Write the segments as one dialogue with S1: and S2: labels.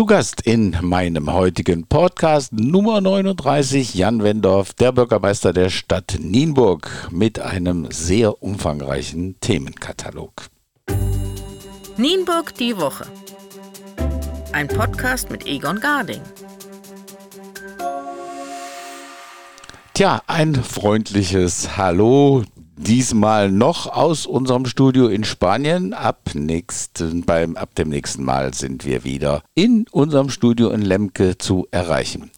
S1: Zu Gast in meinem heutigen Podcast Nummer 39 Jan Wendorf, der Bürgermeister der Stadt Nienburg mit einem sehr umfangreichen Themenkatalog.
S2: Nienburg die Woche. Ein Podcast mit Egon Garding.
S1: Tja, ein freundliches Hallo Diesmal noch aus unserem Studio in Spanien. Ab, nächsten, beim, ab dem nächsten Mal sind wir wieder in unserem Studio in Lemke zu erreichen.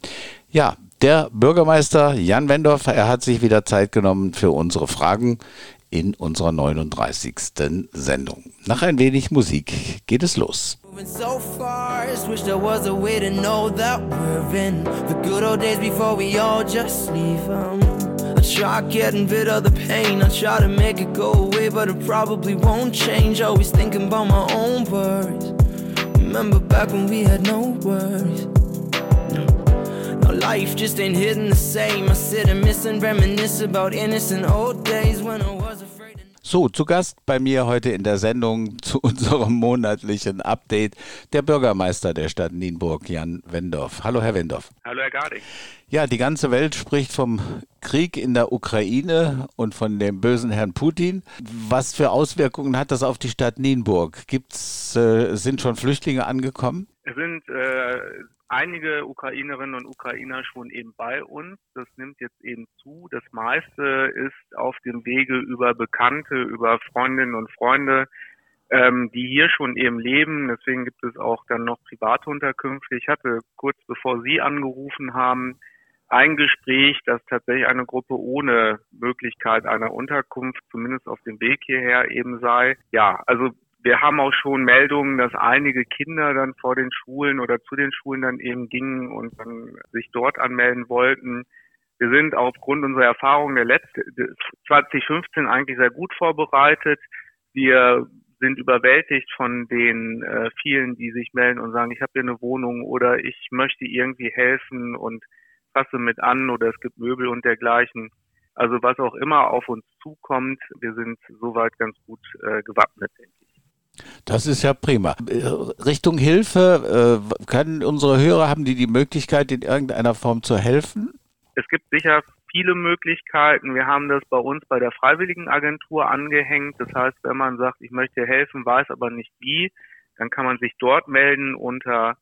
S1: Ja, der Bürgermeister Jan Wendorf, er hat sich wieder Zeit genommen für unsere Fragen in unserer 39. Sendung. Nach ein wenig Musik geht es los. So fast, wish there was a way to know that we're in the good old days before we all just leave. Um. Try getting rid of the pain. I try to make it go away, but it probably won't change. Always thinking about my own worries. Remember back when we had no worries. No, life just ain't hitting the same. I sit and miss and reminisce about innocent old days when I was afraid. So, zu Gast bei mir heute in der Sendung zu unserem monatlichen Update der Bürgermeister der Stadt Nienburg, Jan Wendorf. Hallo, Herr Wendorf.
S3: Hallo, Herr Garding.
S1: Ja, die ganze Welt spricht vom Krieg in der Ukraine und von dem bösen Herrn Putin. Was für Auswirkungen hat das auf die Stadt Nienburg? Gibt's, äh, sind schon Flüchtlinge angekommen?
S3: Es sind äh, einige Ukrainerinnen und Ukrainer schon eben bei uns. Das nimmt jetzt eben zu. Das meiste ist auf dem Wege über Bekannte, über Freundinnen und Freunde, ähm, die hier schon eben leben. Deswegen gibt es auch dann noch private Unterkünfte. Ich hatte kurz bevor Sie angerufen haben, ein Gespräch, dass tatsächlich eine Gruppe ohne Möglichkeit einer Unterkunft zumindest auf dem Weg hierher eben sei. Ja, also wir haben auch schon Meldungen, dass einige Kinder dann vor den Schulen oder zu den Schulen dann eben gingen und dann sich dort anmelden wollten. Wir sind aufgrund unserer Erfahrung der letzten 2015 eigentlich sehr gut vorbereitet. Wir sind überwältigt von den äh, vielen, die sich melden und sagen, ich habe hier eine Wohnung oder ich möchte irgendwie helfen und fasse mit an oder es gibt Möbel und dergleichen. Also was auch immer auf uns zukommt, wir sind soweit ganz gut äh, gewappnet, denke ich.
S1: Das ist ja prima. Richtung Hilfe, äh, können unsere Hörer, haben die die Möglichkeit, in irgendeiner Form zu helfen?
S3: Es gibt sicher viele Möglichkeiten. Wir haben das bei uns bei der Freiwilligenagentur angehängt. Das heißt, wenn man sagt, ich möchte helfen, weiß aber nicht wie, dann kann man sich dort melden unter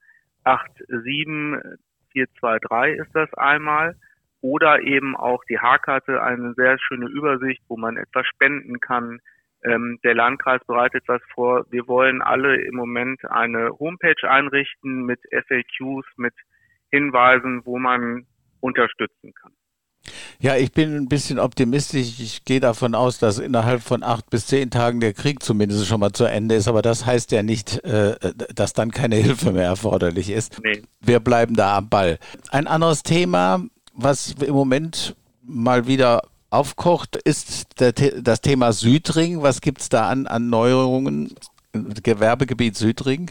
S3: 87423 ist das einmal. Oder eben auch die H-Karte, eine sehr schöne Übersicht, wo man etwas spenden kann, ähm, der Landkreis bereitet was vor. Wir wollen alle im Moment eine Homepage einrichten mit FAQs, mit Hinweisen, wo man unterstützen kann.
S1: Ja, ich bin ein bisschen optimistisch. Ich gehe davon aus, dass innerhalb von acht bis zehn Tagen der Krieg zumindest schon mal zu Ende ist. Aber das heißt ja nicht, äh, dass dann keine Hilfe mehr erforderlich ist. Nee. Wir bleiben da am Ball. Ein anderes Thema, was im Moment mal wieder aufkocht, ist der, das Thema Südring. Was gibt es da an, an Neuerungen? Gewerbegebiet Südring?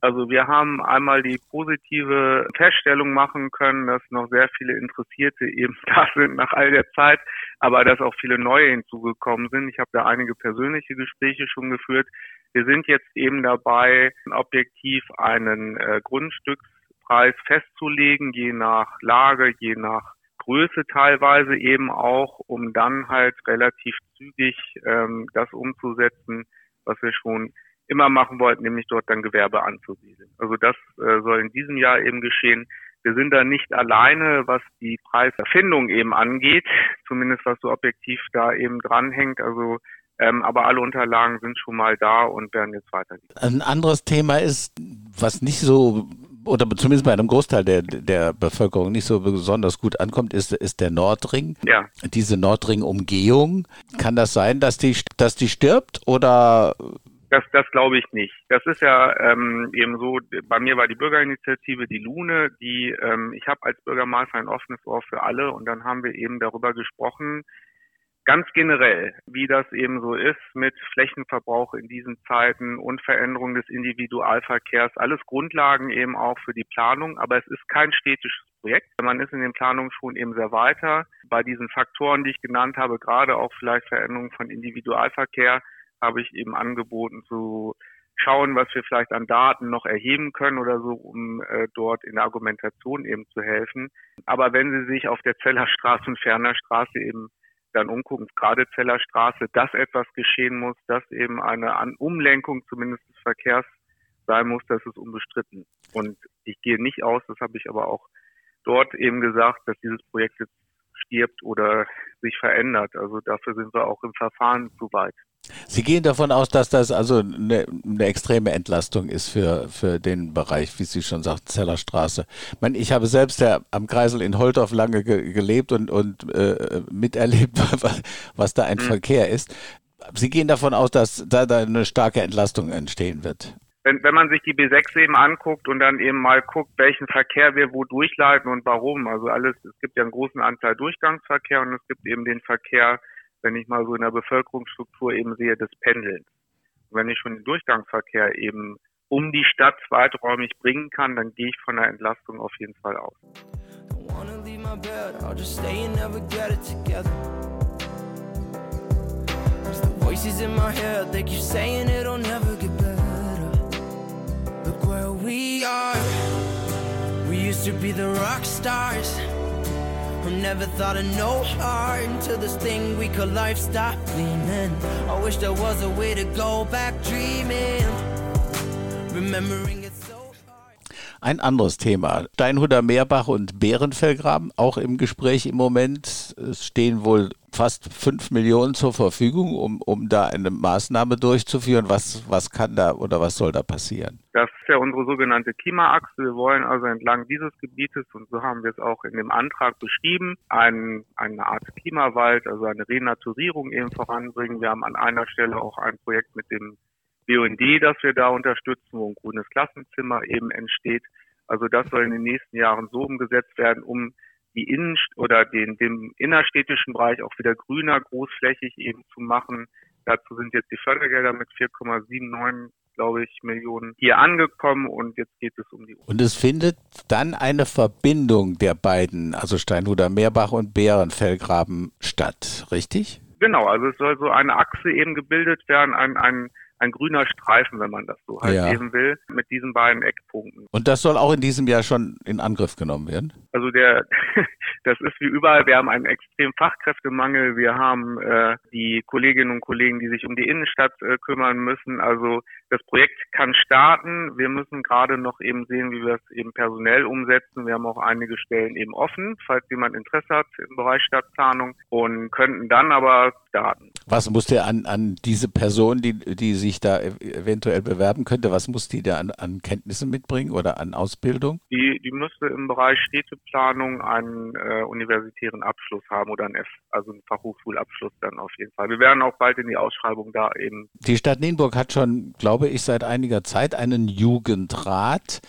S3: Also wir haben einmal die positive Feststellung machen können, dass noch sehr viele Interessierte eben da sind nach all der Zeit, aber dass auch viele neue hinzugekommen sind. Ich habe da einige persönliche Gespräche schon geführt. Wir sind jetzt eben dabei, objektiv einen äh, Grundstückspreis festzulegen, je nach Lage, je nach Größe teilweise eben auch, um dann halt relativ zügig ähm, das umzusetzen, was wir schon immer machen wollten, nämlich dort dann Gewerbe anzusiedeln. Also das äh, soll in diesem Jahr eben geschehen. Wir sind da nicht alleine, was die Preiserfindung eben angeht, zumindest was so objektiv da eben dranhängt. Also ähm, aber alle Unterlagen sind schon mal da und werden jetzt weitergehen.
S1: Ein anderes Thema ist, was nicht so oder zumindest bei einem Großteil der, der Bevölkerung nicht so besonders gut ankommt, ist, ist der Nordring. Ja. Diese Nordring-Umgehung. Kann das sein, dass die, dass die stirbt oder
S3: das, das glaube ich nicht. Das ist ja ähm, eben so, bei mir war die Bürgerinitiative die Lune, die ähm, ich habe als Bürgermeister ein offenes Ohr für alle und dann haben wir eben darüber gesprochen, ganz generell, wie das eben so ist mit Flächenverbrauch in diesen Zeiten und Veränderung des Individualverkehrs, alles Grundlagen eben auch für die Planung, aber es ist kein städtisches Projekt. Man ist in den Planungen schon eben sehr weiter. Bei diesen Faktoren, die ich genannt habe, gerade auch vielleicht Veränderung von Individualverkehr, habe ich eben angeboten zu schauen, was wir vielleicht an Daten noch erheben können oder so, um äh, dort in der Argumentation eben zu helfen. Aber wenn Sie sich auf der Zellerstraße und Ferner Straße eben dann umgucken, gerade Zellerstraße, dass etwas geschehen muss, dass eben eine Umlenkung zumindest des Verkehrs sein muss, das ist unbestritten. Und ich gehe nicht aus, das habe ich aber auch dort eben gesagt, dass dieses Projekt jetzt stirbt oder sich verändert. Also dafür sind wir auch im Verfahren zu weit.
S1: Sie gehen davon aus, dass das also eine, eine, extreme Entlastung ist für, für den Bereich, wie Sie schon sagten, Zellerstraße. Ich, meine, ich habe selbst ja am Kreisel in Holtorf lange ge gelebt und, und äh, miterlebt, was da ein mhm. Verkehr ist. Sie gehen davon aus, dass da, da eine starke Entlastung entstehen wird.
S3: Wenn, wenn man sich die B6 eben anguckt und dann eben mal guckt, welchen Verkehr wir wo durchleiten und warum. Also alles, es gibt ja einen großen Anteil Durchgangsverkehr und es gibt eben den Verkehr, wenn ich mal so in der Bevölkerungsstruktur eben sehe, des Pendelns. Wenn ich schon den Durchgangsverkehr eben um die Stadt weiträumig bringen kann, dann gehe ich von der Entlastung auf jeden Fall aus. Voices in my head, they keep saying it'll never get better. Look where we are. We used to be the rock stars. Who never thought of no heart until this thing we call life stopped gleaming. I wish there was a way to go back dreaming. Remembering Ein anderes Thema. Steinhuder Meerbach und Bärenfellgraben, auch im Gespräch im Moment. Es stehen wohl fast fünf Millionen zur Verfügung, um, um da eine Maßnahme durchzuführen. Was, was kann da oder was soll da passieren? Das ist ja unsere sogenannte Klimaachse. Wir wollen also entlang dieses Gebietes, und so haben wir es auch in dem Antrag beschrieben, ein, eine Art Klimawald, also eine Renaturierung eben voranbringen. Wir haben an einer Stelle auch ein Projekt mit dem BUND, das wir da unterstützen, wo ein grünes Klassenzimmer eben entsteht. Also das soll in den nächsten Jahren so umgesetzt werden, um die Innen- oder den, den innerstädtischen Bereich auch wieder grüner, großflächig eben zu machen. Dazu sind jetzt die Fördergelder mit 4,79 glaube ich, Millionen hier angekommen und jetzt geht es um die.
S1: Und es findet dann eine Verbindung der beiden, also Steinhuder Meerbach und Bärenfellgraben statt, richtig?
S3: Genau, also es soll so eine Achse eben gebildet werden, ein, ein ein grüner Streifen, wenn man das so halt ja. eben will, mit diesen beiden Eckpunkten.
S1: Und das soll auch in diesem Jahr schon in Angriff genommen werden?
S3: Also der, das ist wie überall, wir haben einen extremen Fachkräftemangel, wir haben äh, die Kolleginnen und Kollegen, die sich um die Innenstadt äh, kümmern müssen. Also das Projekt kann starten. Wir müssen gerade noch eben sehen, wie wir es eben personell umsetzen. Wir haben auch einige Stellen eben offen, falls jemand Interesse hat im Bereich Stadtplanung und könnten dann aber starten.
S1: Was muss der an, an diese Person, die, die sich da eventuell bewerben könnte, was muss die da an, an Kenntnissen mitbringen oder an Ausbildung?
S3: Die, die müsste im Bereich Städteplanung einen äh, universitären Abschluss haben oder einen F, also einen Fachhochschulabschluss dann auf jeden Fall. Wir werden auch bald in die Ausschreibung da eben.
S1: Die Stadt Nienburg hat schon, glaube ich, seit einiger Zeit einen Jugendrat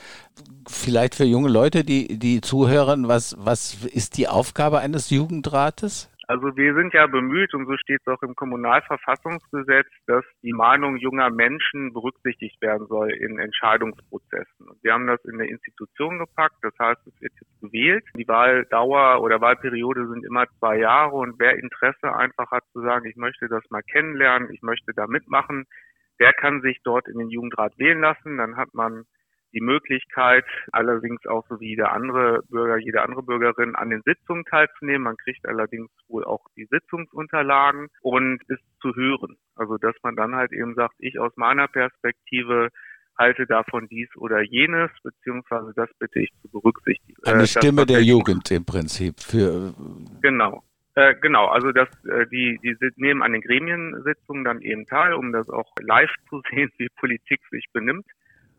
S1: vielleicht für junge Leute, die, die zuhören, was, was ist die Aufgabe eines Jugendrates?
S3: Also wir sind ja bemüht, und so steht es auch im Kommunalverfassungsgesetz, dass die Meinung junger Menschen berücksichtigt werden soll in Entscheidungsprozessen. Und wir haben das in der Institution gepackt, das heißt, es wird jetzt gewählt. Die Wahldauer oder Wahlperiode sind immer zwei Jahre und wer Interesse einfach hat zu sagen, ich möchte das mal kennenlernen, ich möchte da mitmachen, der kann sich dort in den Jugendrat wählen lassen. Dann hat man die Möglichkeit, allerdings auch so wie jeder andere Bürger, jede andere Bürgerin an den Sitzungen teilzunehmen. Man kriegt allerdings wohl auch die Sitzungsunterlagen und ist zu hören. Also dass man dann halt eben sagt, ich aus meiner Perspektive halte davon dies oder jenes, beziehungsweise das bitte ich zu berücksichtigen.
S1: Eine äh, Stimme der Jugend im Prinzip für
S3: genau. Äh, genau, also das, äh, die, die nehmen an den Gremiensitzungen dann eben teil, um das auch live zu sehen, wie Politik sich benimmt.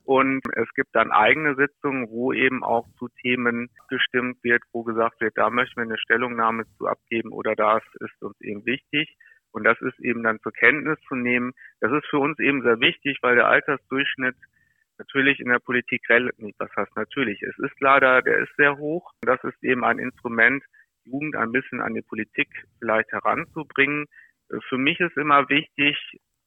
S3: Und es gibt dann eigene Sitzungen, wo eben auch zu Themen gestimmt wird, wo gesagt wird, da möchten wir eine Stellungnahme zu abgeben oder das ist uns eben wichtig. Und das ist eben dann zur Kenntnis zu nehmen. Das ist für uns eben sehr wichtig, weil der Altersdurchschnitt natürlich in der Politik relativ, was heißt natürlich, es ist leider, der ist sehr hoch. Das ist eben ein Instrument, Jugend ein bisschen an die Politik vielleicht heranzubringen. Für mich ist immer wichtig,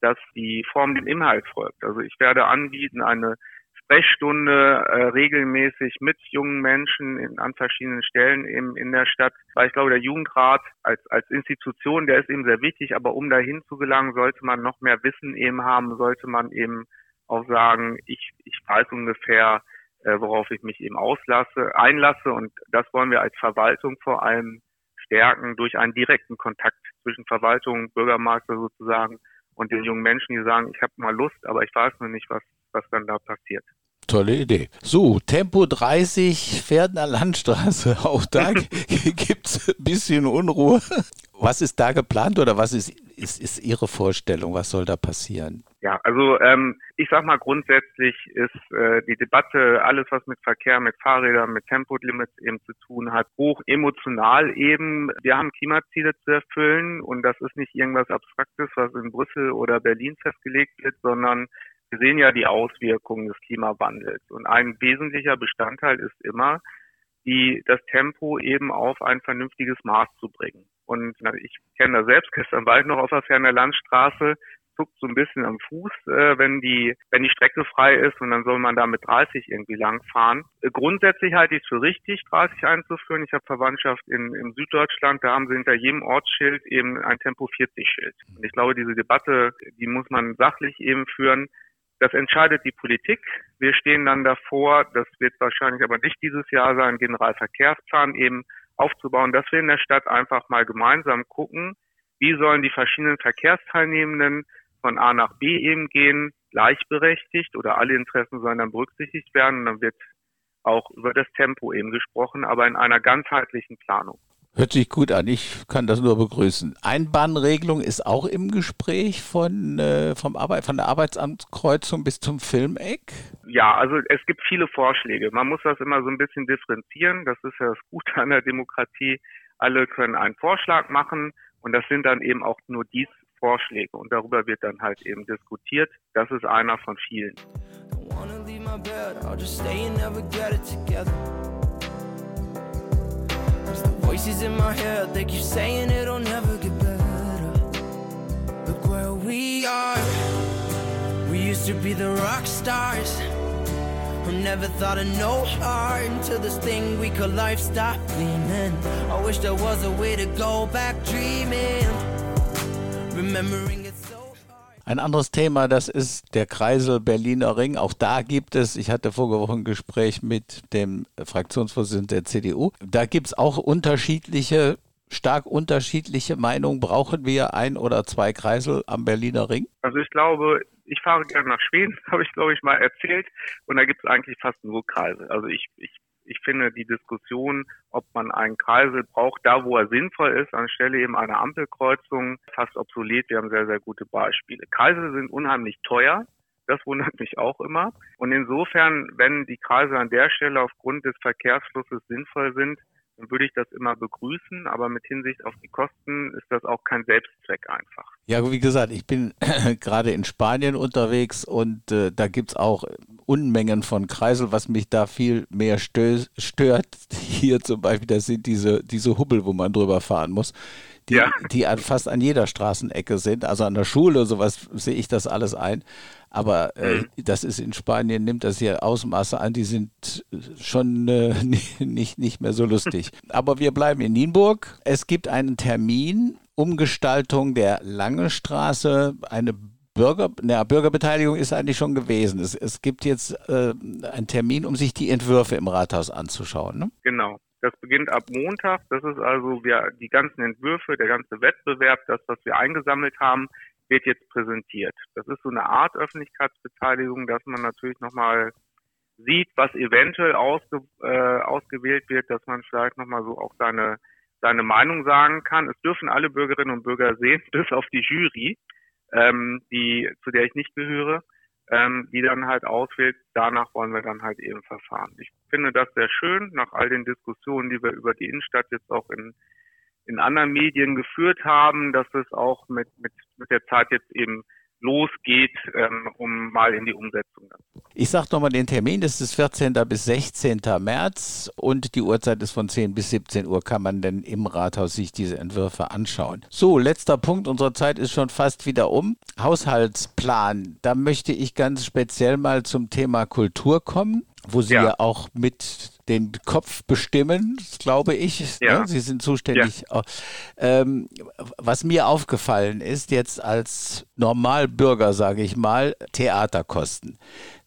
S3: dass die Form dem Inhalt folgt. Also ich werde anbieten eine Sprechstunde äh, regelmäßig mit jungen Menschen in, an verschiedenen Stellen eben in der Stadt. Weil ich glaube, der Jugendrat als, als Institution, der ist eben sehr wichtig, aber um dahin zu gelangen, sollte man noch mehr Wissen eben haben, sollte man eben auch sagen, ich, ich weiß ungefähr, äh, worauf ich mich eben auslasse, einlasse und das wollen wir als Verwaltung vor allem stärken durch einen direkten Kontakt zwischen Verwaltung, Bürgermeister sozusagen und den jungen Menschen, die sagen, ich habe mal Lust, aber ich weiß noch nicht, was, was dann da passiert.
S1: Tolle Idee. So, Tempo 30, Pferdener Landstraße. Auch da gibt es ein bisschen Unruhe. Was ist da geplant oder was ist, ist, ist Ihre Vorstellung? Was soll da passieren?
S3: Ja, also ähm, ich sag mal grundsätzlich ist äh, die Debatte, alles was mit Verkehr, mit Fahrrädern, mit Tempolimits eben zu tun hat, hoch emotional eben. Wir haben Klimaziele zu erfüllen und das ist nicht irgendwas Abstraktes, was in Brüssel oder Berlin festgelegt wird, sondern wir sehen ja die Auswirkungen des Klimawandels. Und ein wesentlicher Bestandteil ist immer, die, das Tempo eben auf ein vernünftiges Maß zu bringen. Und na, ich kenne das selbst, gestern war ich noch auf der Ferner Landstraße, zuckt so ein bisschen am Fuß, äh, wenn die, wenn die Strecke frei ist und dann soll man da mit 30 irgendwie langfahren. Äh, grundsätzlich halte ich es für richtig, 30 einzuführen. Ich habe Verwandtschaft in, in Süddeutschland, da haben sie hinter jedem Ortsschild eben ein Tempo 40 Schild. Und ich glaube, diese Debatte, die muss man sachlich eben führen. Das entscheidet die Politik. Wir stehen dann davor, das wird wahrscheinlich aber nicht dieses Jahr sein, Generalverkehrsplan eben aufzubauen, dass wir in der Stadt einfach mal gemeinsam gucken, wie sollen die verschiedenen Verkehrsteilnehmenden von A nach B eben gehen, gleichberechtigt oder alle Interessen sollen dann berücksichtigt werden. Und dann wird auch über das Tempo eben gesprochen, aber in einer ganzheitlichen Planung.
S1: Hört sich gut an. Ich kann das nur begrüßen. Einbahnregelung ist auch im Gespräch von, äh, vom Arbeit, von der Arbeitsamtkreuzung bis zum Filmeck.
S3: Ja, also es gibt viele Vorschläge. Man muss das immer so ein bisschen differenzieren. Das ist ja das Gute an der Demokratie. Alle können einen Vorschlag machen und das sind dann eben auch nur die Vorschläge und darüber wird dann halt eben diskutiert. Das ist einer von vielen. Voices in my head, they keep saying it'll never get better. Look where we are. We used to be the rock stars. Who never thought of no heart until this thing we call life stopped gleaming. I wish there was a way to go back dreaming. Ein anderes Thema, das ist der Kreisel Berliner Ring. Auch da gibt es, ich hatte vorige Woche ein Gespräch mit dem Fraktionsvorsitzenden der CDU, da gibt es auch unterschiedliche, stark unterschiedliche Meinungen. Brauchen wir ein oder zwei Kreisel am Berliner Ring? Also ich glaube, ich fahre gerne nach Schweden, habe ich glaube ich mal erzählt. Und da gibt es eigentlich fast nur Kreisel. Also ich, ich ich finde die Diskussion, ob man einen Kreisel braucht, da wo er sinnvoll ist, anstelle eben einer Ampelkreuzung, fast obsolet. Wir haben sehr, sehr gute Beispiele. Kreisel sind unheimlich teuer. Das wundert mich auch immer. Und insofern, wenn die Kreise an der Stelle aufgrund des Verkehrsflusses sinnvoll sind, würde ich das immer begrüßen, aber mit Hinsicht auf die Kosten ist das auch kein Selbstzweck einfach.
S1: Ja, wie gesagt, ich bin gerade in Spanien unterwegs und äh, da gibt es auch Unmengen von Kreisel, was mich da viel mehr stö stört. Hier zum Beispiel, das sind diese, diese Hubbel, wo man drüber fahren muss, die, ja. die an, fast an jeder Straßenecke sind. Also an der Schule, sowas sehe ich das alles ein. Aber äh, mhm. das ist in Spanien, nimmt das hier Ausmaße an, die sind schon äh, nicht, nicht mehr so lustig. Aber wir bleiben in Nienburg. Es gibt einen Termin, Umgestaltung der Lange Straße, eine Bürger, na, Bürgerbeteiligung ist eigentlich schon gewesen. Es, es gibt jetzt äh, einen Termin, um sich die Entwürfe im Rathaus anzuschauen. Ne?
S3: Genau. Das beginnt ab Montag. Das ist also wir, die ganzen Entwürfe, der ganze Wettbewerb, das, was wir eingesammelt haben, wird jetzt präsentiert. Das ist so eine Art Öffentlichkeitsbeteiligung, dass man natürlich nochmal sieht, was eventuell ausge, äh, ausgewählt wird, dass man vielleicht nochmal so auch seine, seine Meinung sagen kann. Es dürfen alle Bürgerinnen und Bürger sehen, bis auf die Jury, ähm, die, zu der ich nicht gehöre, ähm, die dann halt auswählt. Danach wollen wir dann halt eben verfahren. Ich finde das sehr schön, nach all den Diskussionen, die wir über die Innenstadt jetzt auch in in anderen Medien geführt haben, dass es auch mit, mit, mit der Zeit jetzt eben losgeht, ähm, um mal in die Umsetzung zu
S1: Ich sage nochmal den Termin, das ist 14. bis 16. März und die Uhrzeit ist von 10 bis 17 Uhr, kann man denn im Rathaus sich diese Entwürfe anschauen. So, letzter Punkt, unsere Zeit ist schon fast wieder um. Haushaltsplan, da möchte ich ganz speziell mal zum Thema Kultur kommen. Wo Sie ja. ja, auch mit den Kopf bestimmen, glaube ich. Ja. Ne? Sie sind zuständig. Ja. Ähm, was mir aufgefallen ist, jetzt als Normalbürger, sage ich mal, Theaterkosten.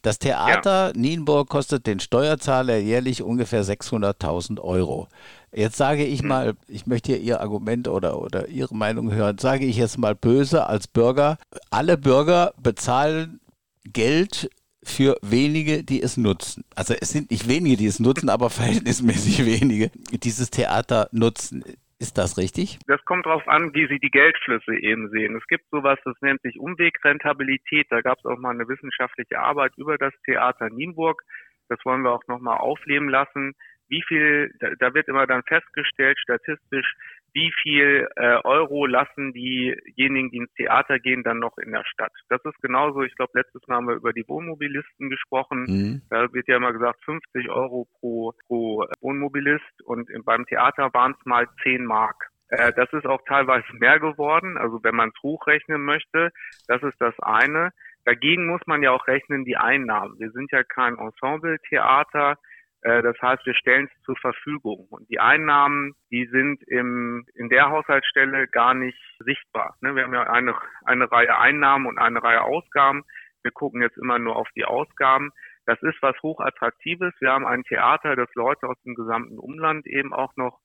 S1: Das Theater Nienburg kostet den Steuerzahler jährlich ungefähr 600.000 Euro. Jetzt sage ich hm. mal, ich möchte hier Ihr Argument oder, oder Ihre Meinung hören, sage ich jetzt mal böse als Bürger, alle Bürger bezahlen Geld für wenige, die es nutzen. Also es sind nicht wenige, die es nutzen, aber verhältnismäßig wenige, dieses Theater nutzen. Ist das richtig?
S3: Das kommt darauf an, wie Sie die Geldflüsse eben sehen. Es gibt sowas, das nennt sich Umwegrentabilität. Da gab es auch mal eine wissenschaftliche Arbeit über das Theater Nienburg. Das wollen wir auch nochmal aufleben lassen. Wie viel, da wird immer dann festgestellt, statistisch, wie viel äh, Euro lassen diejenigen, die ins Theater gehen, dann noch in der Stadt. Das ist genauso, ich glaube, letztes Mal haben wir über die Wohnmobilisten gesprochen. Mhm. Da wird ja immer gesagt, 50 Euro pro, pro Wohnmobilist und beim Theater waren es mal 10 Mark. Äh, das ist auch teilweise mehr geworden, also wenn man es hochrechnen möchte, das ist das eine. Dagegen muss man ja auch rechnen die Einnahmen. Wir sind ja kein Ensemble-Theater. Äh, das heißt, wir stellen es zur Verfügung. Und die Einnahmen, die sind im, in der Haushaltsstelle gar nicht sichtbar. Ne? Wir haben ja eine, eine Reihe Einnahmen und eine Reihe Ausgaben. Wir gucken jetzt immer nur auf die Ausgaben. Das ist was hochattraktives. Wir haben ein Theater, das Leute aus dem gesamten Umland eben auch noch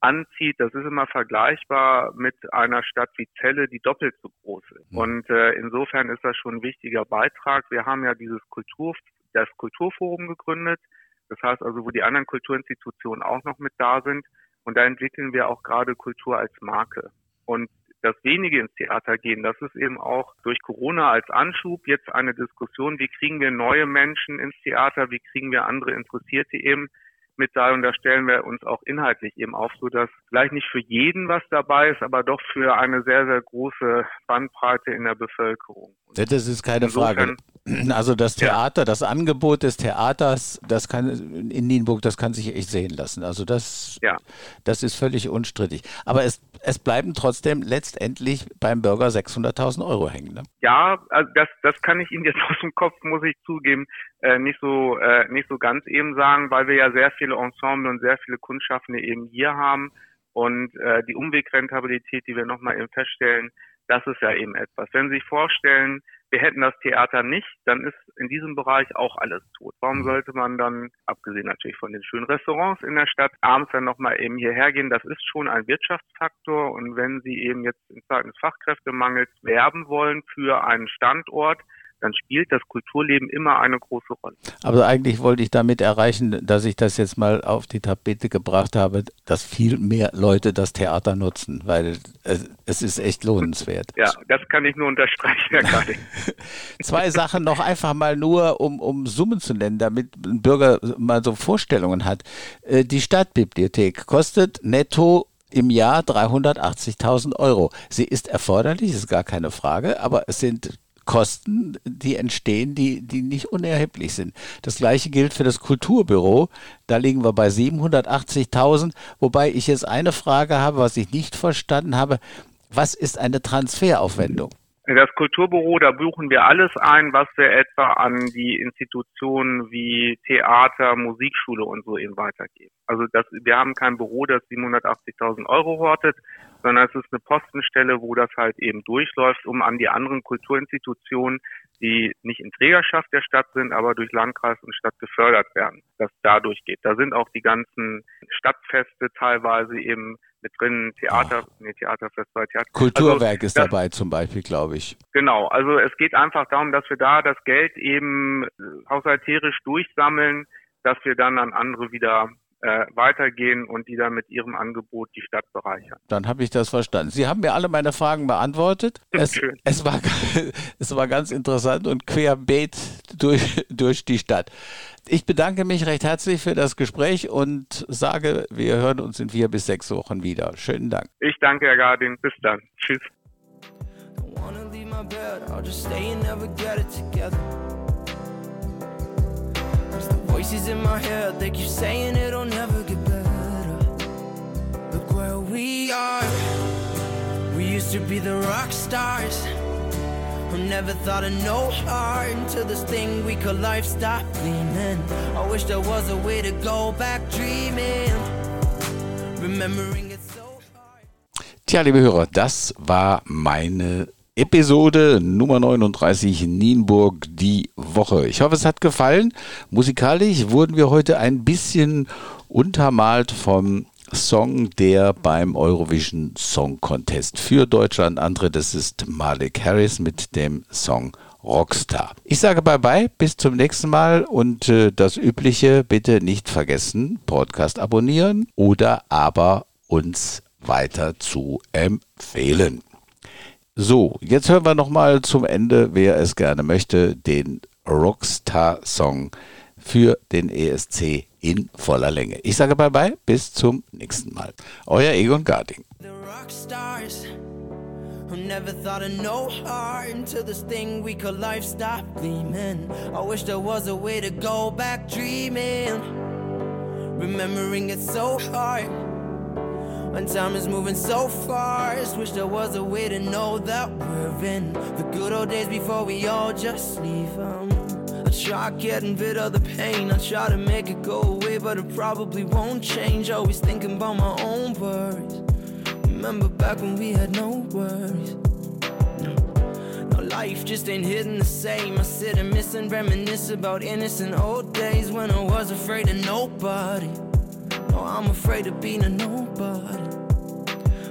S3: anzieht. Das ist immer vergleichbar mit einer Stadt wie Celle, die doppelt so groß ist. Und äh, insofern ist das schon ein wichtiger Beitrag. Wir haben ja dieses Kultur, das Kulturforum gegründet. Das heißt also, wo die anderen Kulturinstitutionen auch noch mit da sind. Und da entwickeln wir auch gerade Kultur als Marke. Und das wenige ins Theater gehen, das ist eben auch durch Corona als Anschub jetzt eine Diskussion, wie kriegen wir neue Menschen ins Theater, wie kriegen wir andere Interessierte eben mit da und da stellen wir uns auch inhaltlich eben auf, so dass vielleicht nicht für jeden was dabei ist, aber doch für eine sehr, sehr große Bandbreite in der Bevölkerung.
S1: Das ist keine Insofern, Frage. Also das Theater, ja. das Angebot des Theaters, das kann in Nienburg, das kann sich echt sehen lassen. Also das, ja. das ist völlig unstrittig. Aber es, es bleiben trotzdem letztendlich beim Bürger 600.000 Euro hängen. Ne?
S3: Ja, also das, das kann ich Ihnen jetzt aus dem Kopf, muss ich zugeben, äh, nicht so äh, nicht so ganz eben sagen, weil wir ja sehr viele Ensemble und sehr viele Kunstschaffende eben hier haben und äh, die Umwegrentabilität, die wir nochmal eben feststellen, das ist ja eben etwas. Wenn Sie sich vorstellen, wir hätten das Theater nicht, dann ist in diesem Bereich auch alles tot. Warum mhm. sollte man dann, abgesehen natürlich von den schönen Restaurants in der Stadt, abends dann nochmal eben hierher gehen? Das ist schon ein Wirtschaftsfaktor. Und wenn Sie eben jetzt in Zeiten des Fachkräftemangels werben wollen für einen Standort, dann spielt das Kulturleben immer eine große Rolle.
S1: Aber eigentlich wollte ich damit erreichen, dass ich das jetzt mal auf die Tapete gebracht habe, dass viel mehr Leute das Theater nutzen, weil es, ist echt lohnenswert.
S3: Ja, das kann ich nur unterstreichen, Herr.
S1: Zwei Sachen noch einfach mal nur, um, um Summen zu nennen, damit ein Bürger mal so Vorstellungen hat. Äh, die Stadtbibliothek kostet netto im Jahr 380.000 Euro. Sie ist erforderlich, ist gar keine Frage, aber es sind Kosten, die entstehen, die, die nicht unerheblich sind. Das gleiche gilt für das Kulturbüro. Da liegen wir bei 780.000, wobei ich jetzt eine Frage habe, was ich nicht verstanden habe. Was ist eine Transferaufwendung?
S3: Das Kulturbüro, da buchen wir alles ein, was wir etwa an die Institutionen wie Theater, Musikschule und so eben weitergeben. Also das, wir haben kein Büro, das 780.000 Euro hortet, sondern es ist eine Postenstelle, wo das halt eben durchläuft, um an die anderen Kulturinstitutionen, die nicht in Trägerschaft der Stadt sind, aber durch Landkreis und Stadt gefördert werden, dass da durchgeht. Da sind auch die ganzen Stadtfeste teilweise eben mit drin, Theater, oh. nee, Theaterfestival,
S1: Theater. Kulturwerk also, ist das, dabei zum Beispiel, glaube ich.
S3: Genau, also es geht einfach darum, dass wir da das Geld eben haushalterisch durchsammeln, dass wir dann an andere wieder äh, weitergehen und die dann mit ihrem Angebot die Stadt bereichern.
S1: Dann habe ich das verstanden. Sie haben mir alle meine Fragen beantwortet. Es, es, war, es war ganz interessant und querbeet durch, durch die Stadt. Ich bedanke mich recht herzlich für das Gespräch und sage, wir hören uns in vier bis sechs Wochen wieder. Schönen Dank.
S3: Ich danke, Herr Gardin. Bis dann. Tschüss. Voices in my head, they keep saying it'll never get better. Look where we are. We used to be the rock stars.
S4: Who never thought of no heart until this thing we call life stopped. I wish there was a way to go back dreaming. Remembering it so hard.
S1: Tja, liebe Hörer, das war meine Episode Nummer 39 Nienburg die Woche. Ich hoffe, es hat gefallen. Musikalisch wurden wir heute ein bisschen untermalt vom Song, der beim Eurovision Song Contest für Deutschland antritt. Das ist Malik Harris mit dem Song Rockstar. Ich sage bye bye, bis zum nächsten Mal und äh, das Übliche bitte nicht vergessen, Podcast abonnieren oder aber uns weiter zu empfehlen. So, jetzt hören wir nochmal zum Ende, wer es gerne möchte, den Rockstar-Song für den ESC in voller Länge. Ich sage bye bye, bis zum nächsten Mal. Euer Egon Garding.
S4: The rock stars who never thought of no heart until this thing we call life stopped gleaming. I wish there was a way to go back dreaming. Remembering it so hard. When time is moving so fast, wish there was a way to know that we're in the good old days before we all just leave 'em. I try getting rid of the pain, I try to make it go away, but it probably won't change. Always thinking about my own worries. Remember back when we had no worries. No, life just ain't hitting the same. I sit and miss and reminisce about innocent old days when I was afraid of nobody. No, I'm afraid of being a nobody.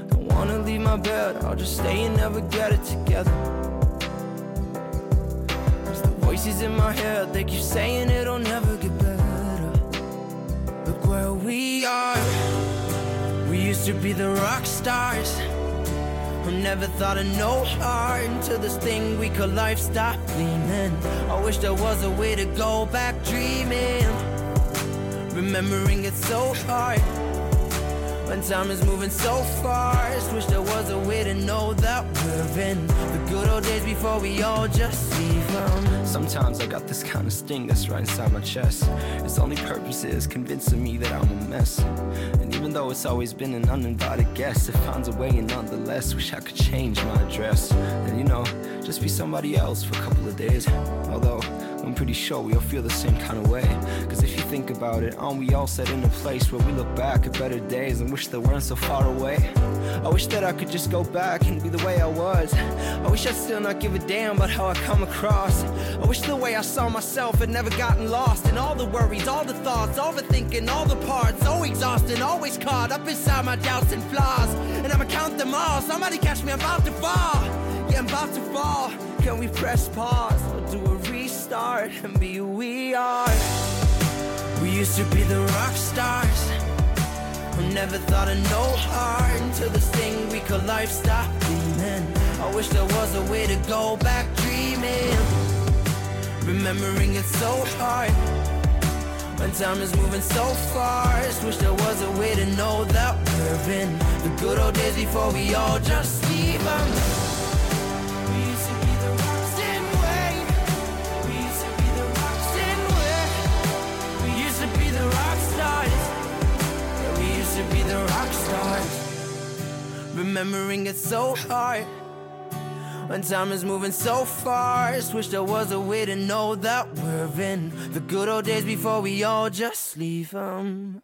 S4: Don't wanna leave my bed, I'll just stay and never get it together. Cause the voices in my head, they keep saying it'll never get better. Look where we are. We used to be the rock stars. Who never thought of no heart until this thing we call life stopped gleaming. I wish there was a way to go back dreaming. Remembering it so hard. When time is moving so fast, wish there was a way to know that we're in the good old days before we all just leave 'em.
S5: Sometimes I got this kind of sting that's right inside my chest. Its only purpose is convincing me that I'm a mess. And even though it's always been an uninvited guest, it finds a way and nonetheless wish I could change my address. And you know, just be somebody else for a couple of days. Although I'm pretty sure we all feel the same kind of way. Cause if you think about it, aren't we all set in a place where we look back at better days and wish they weren't so far away? I wish that I could just go back and be the way I was. I wish I'd still not give a damn about how I come across. I wish the way I saw myself had never gotten lost in all the worries, all the thoughts, overthinking, all the parts. So exhausted, always caught up inside my doubts and flaws. And I'ma count them all. Somebody catch me, I'm about to fall. Yeah, I'm about to fall. Can we press pause or do a restart and be who we are? We used to be the rock stars. Who never thought of no heart until this thing we call life stopped gleaming. I wish there was a way to go back dreaming. Remembering it so hard. When time is moving so fast, wish there was a way to know that we're in the good old days before we all just leave. The rock stars. Remembering it so hard. When time is moving so fast, wish there was a way to know that we're in the good old days before we all just leave 'em.